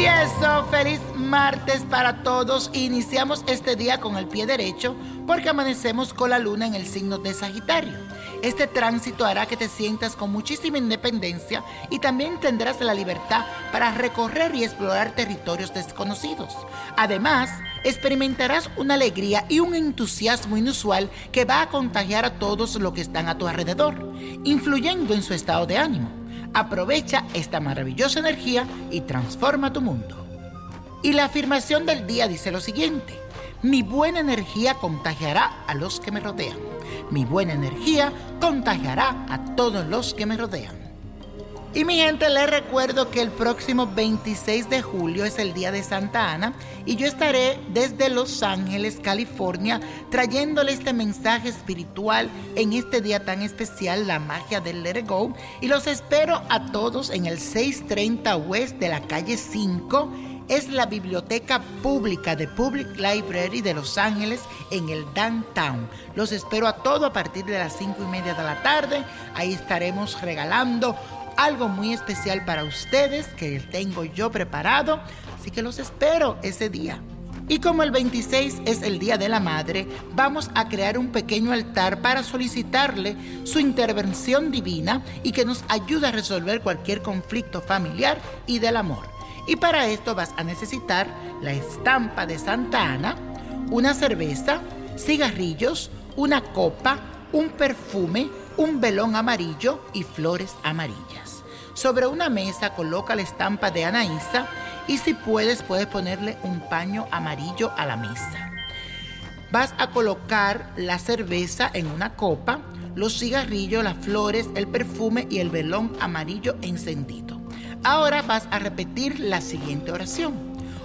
Y eso, feliz martes para todos. Iniciamos este día con el pie derecho porque amanecemos con la luna en el signo de Sagitario. Este tránsito hará que te sientas con muchísima independencia y también tendrás la libertad para recorrer y explorar territorios desconocidos. Además, experimentarás una alegría y un entusiasmo inusual que va a contagiar a todos los que están a tu alrededor, influyendo en su estado de ánimo. Aprovecha esta maravillosa energía y transforma tu mundo. Y la afirmación del día dice lo siguiente, mi buena energía contagiará a los que me rodean. Mi buena energía contagiará a todos los que me rodean. Y mi gente, les recuerdo que el próximo 26 de julio es el día de Santa Ana y yo estaré desde Los Ángeles, California, trayéndole este mensaje espiritual en este día tan especial, la magia del Let It Go. Y los espero a todos en el 630 West de la calle 5 es la biblioteca pública de Public Library de Los Ángeles en el downtown. Los espero a todo a partir de las 5 y media de la tarde. Ahí estaremos regalando algo muy especial para ustedes que tengo yo preparado. Así que los espero ese día. Y como el 26 es el Día de la Madre, vamos a crear un pequeño altar para solicitarle su intervención divina y que nos ayude a resolver cualquier conflicto familiar y del amor. Y para esto vas a necesitar la estampa de Santa Ana, una cerveza, cigarrillos, una copa, un perfume, un velón amarillo y flores amarillas. Sobre una mesa coloca la estampa de Anaísa y si puedes puedes ponerle un paño amarillo a la mesa. Vas a colocar la cerveza en una copa, los cigarrillos, las flores, el perfume y el velón amarillo encendido. Ahora vas a repetir la siguiente oración.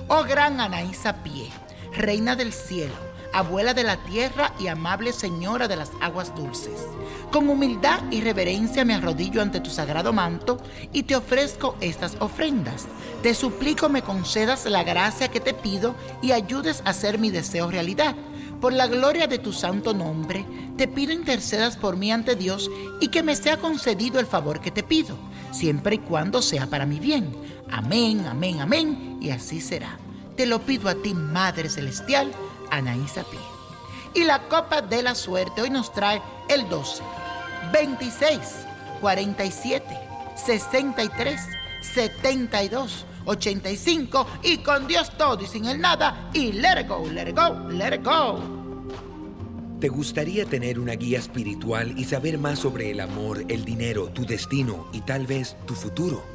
Oh gran Anaísa Pie, Reina del cielo, abuela de la tierra y amable señora de las aguas dulces. Con humildad y reverencia me arrodillo ante tu sagrado manto y te ofrezco estas ofrendas. Te suplico me concedas la gracia que te pido y ayudes a hacer mi deseo realidad. Por la gloria de tu santo nombre, te pido intercedas por mí ante Dios y que me sea concedido el favor que te pido, siempre y cuando sea para mi bien. Amén, amén, amén, y así será. Te lo pido a ti, Madre Celestial, Anaísa Pie. Y la copa de la suerte hoy nos trae el 12, 26, 47, 63, 72, 85 y con Dios todo y sin el nada y let it go, let it go, let it go. ¿Te gustaría tener una guía espiritual y saber más sobre el amor, el dinero, tu destino y tal vez tu futuro?